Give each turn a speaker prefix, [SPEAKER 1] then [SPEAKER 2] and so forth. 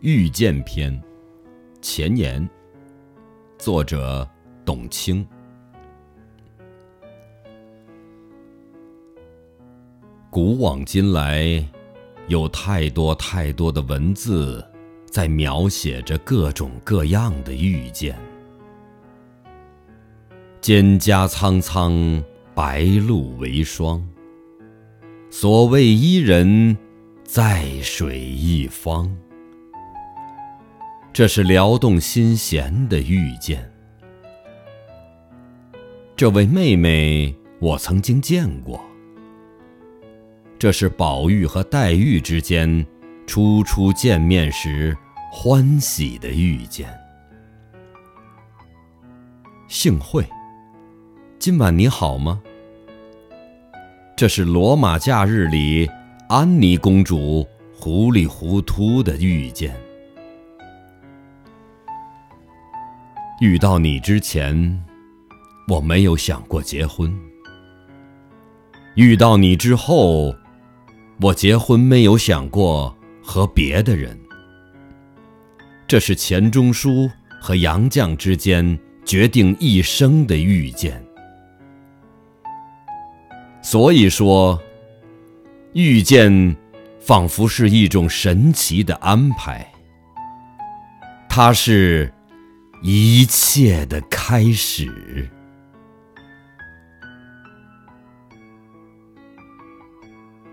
[SPEAKER 1] 遇见篇前言，作者董卿。古往今来，有太多太多的文字，在描写着各种各样的遇见。蒹葭苍苍，白露为霜。所谓伊人，在水一方。这是撩动心弦的遇见。这位妹妹，我曾经见过。这是宝玉和黛玉之间初初见面时欢喜的遇见。幸会。今晚你好吗？这是罗马假日里安妮公主糊里糊涂的遇见。遇到你之前，我没有想过结婚；遇到你之后，我结婚没有想过和别的人。这是钱钟书和杨绛之间决定一生的遇见。所以说，遇见仿佛是一种神奇的安排，它是一切的开始。